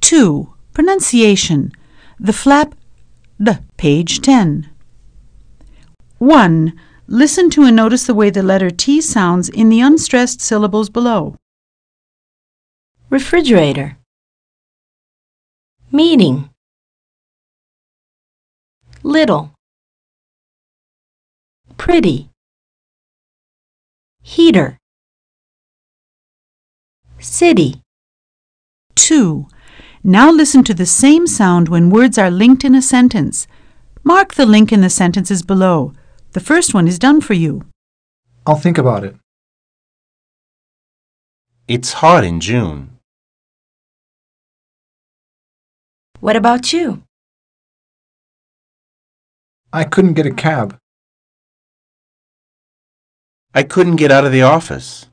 2. Pronunciation. The flap d, page 10. 1. Listen to and notice the way the letter T sounds in the unstressed syllables below. refrigerator, meeting, little, pretty, heater, city, 2. Now listen to the same sound when words are linked in a sentence. Mark the link in the sentences below. The first one is done for you. I'll think about it. It's hot in June. What about you? I couldn't get a cab. I couldn't get out of the office.